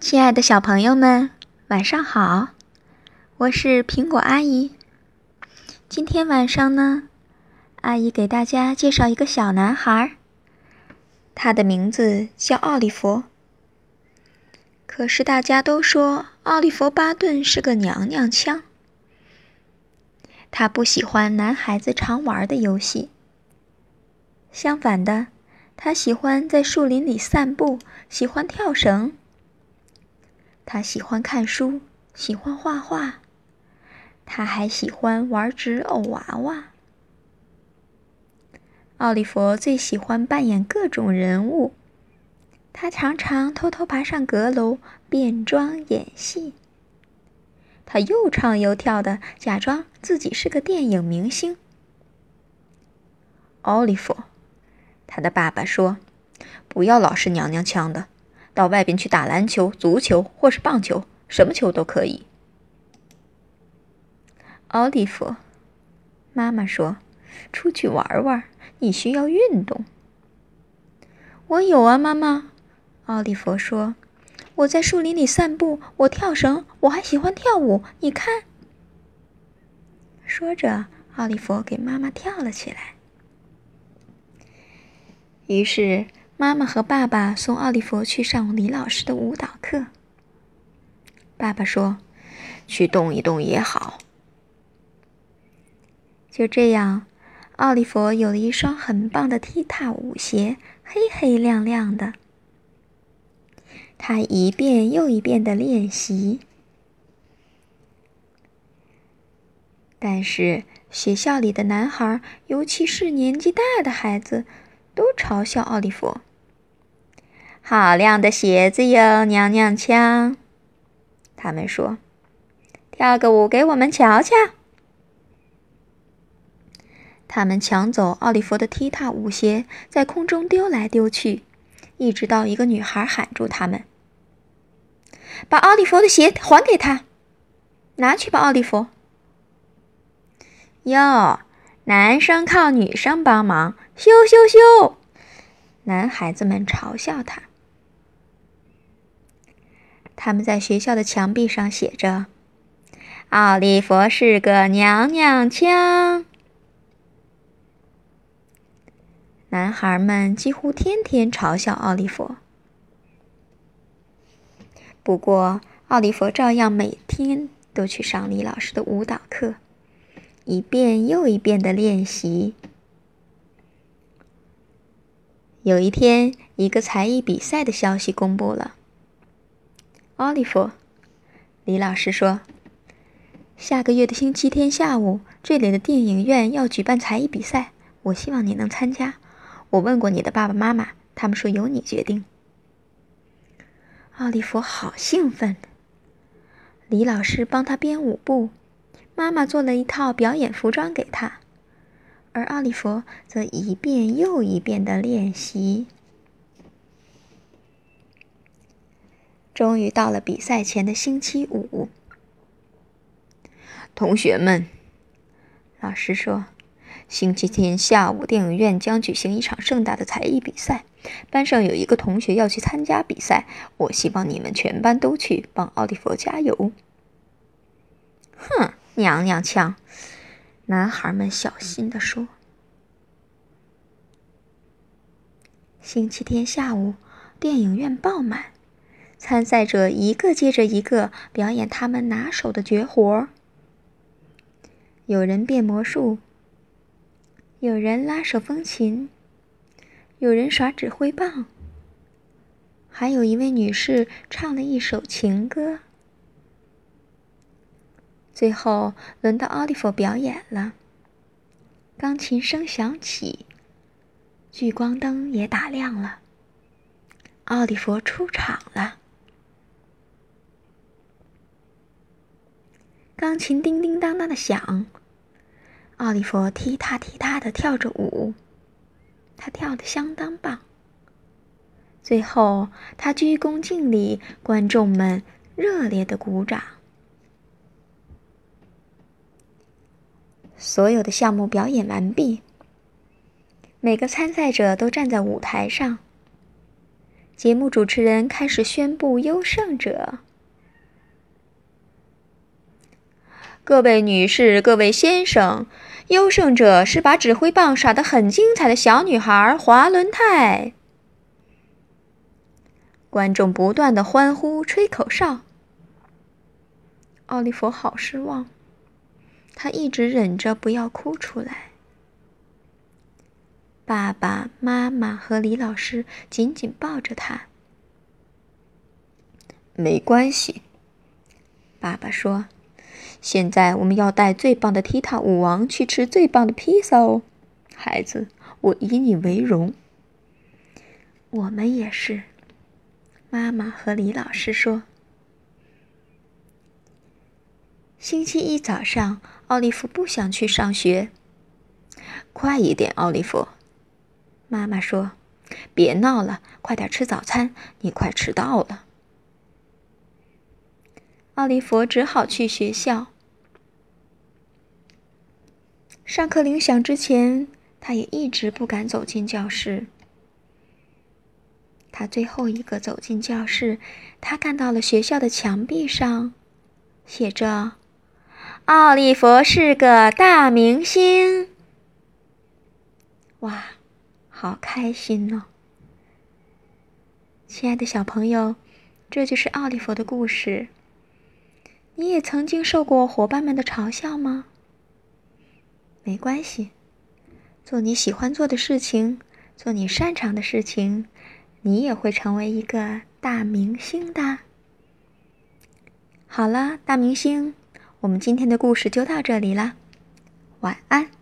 亲爱的小朋友们，晚上好！我是苹果阿姨。今天晚上呢，阿姨给大家介绍一个小男孩，他的名字叫奥利弗。可是大家都说奥利弗·巴顿是个娘娘腔，他不喜欢男孩子常玩的游戏。相反的，他喜欢在树林里散步，喜欢跳绳。他喜欢看书，喜欢画画。他还喜欢玩纸偶娃娃。奥利弗最喜欢扮演各种人物，他常常偷偷爬上阁楼变装演戏。他又唱又跳的，假装自己是个电影明星。奥利弗，他的爸爸说：“不要老是娘娘腔的，到外边去打篮球、足球或是棒球，什么球都可以。”奥利弗，妈妈说：“出去玩玩，你需要运动。”我有啊，妈妈。奥利弗说：“我在树林里散步，我跳绳，我还喜欢跳舞。你看。”说着，奥利弗给妈妈跳了起来。于是，妈妈和爸爸送奥利弗去上李老师的舞蹈课。爸爸说：“去动一动也好。”就这样，奥利弗有了一双很棒的踢踏舞鞋，黑黑亮亮的。他一遍又一遍的练习，但是学校里的男孩，尤其是年纪大的孩子，都嘲笑奥利弗：“好亮的鞋子哟，娘娘腔！”他们说：“跳个舞给我们瞧瞧。”他们抢走奥利弗的踢踏舞鞋，在空中丢来丢去，一直到一个女孩喊住他们：“把奥利弗的鞋还给他，拿去吧，奥利弗。”哟，男生靠女生帮忙，羞羞羞！男孩子们嘲笑他。他们在学校的墙壁上写着：“奥利弗是个娘娘腔。”男孩们几乎天天嘲笑奥利弗，不过奥利弗照样每天都去上李老师的舞蹈课，一遍又一遍的练习。有一天，一个才艺比赛的消息公布了。奥利弗，李老师说：“下个月的星期天下午，这里的电影院要举办才艺比赛，我希望你能参加。”我问过你的爸爸妈妈，他们说由你决定。奥利弗好兴奋。李老师帮他编舞步，妈妈做了一套表演服装给他，而奥利弗则一遍又一遍的练习。终于到了比赛前的星期五，同学们，老师说。星期天下午，电影院将举行一场盛大的才艺比赛。班上有一个同学要去参加比赛，我希望你们全班都去帮奥利弗加油。哼，娘娘腔！男孩们小心地说。星期天下午，电影院爆满，参赛者一个接着一个表演他们拿手的绝活儿。有人变魔术。有人拉手风琴，有人耍指挥棒，还有一位女士唱了一首情歌。最后轮到奥利弗表演了，钢琴声响起，聚光灯也打亮了，奥利弗出场了，钢琴叮叮当当的响。奥利弗踢踏踢踏的跳着舞，他跳的相当棒。最后，他鞠躬敬礼，观众们热烈的鼓掌。所有的项目表演完毕，每个参赛者都站在舞台上。节目主持人开始宣布优胜者。各位女士、各位先生，优胜者是把指挥棒耍得很精彩的小女孩滑轮泰。观众不断的欢呼、吹口哨。奥利弗好失望，他一直忍着不要哭出来。爸爸妈妈和李老师紧紧抱着他。没关系，爸爸说：“现在我们要带最棒的踢踏舞王去吃最棒的披萨哦，孩子，我以你为荣。”我们也是，妈妈和李老师说。星期一早上，奥利弗不想去上学。快一点，奥利弗。妈妈说：“别闹了，快点吃早餐，你快迟到了。”奥利弗只好去学校。上课铃响之前，他也一直不敢走进教室。他最后一个走进教室，他看到了学校的墙壁上写着：“奥利弗是个大明星。”哇！好开心哦，亲爱的小朋友，这就是奥利弗的故事。你也曾经受过伙伴们的嘲笑吗？没关系，做你喜欢做的事情，做你擅长的事情，你也会成为一个大明星的。好了，大明星，我们今天的故事就到这里啦，晚安。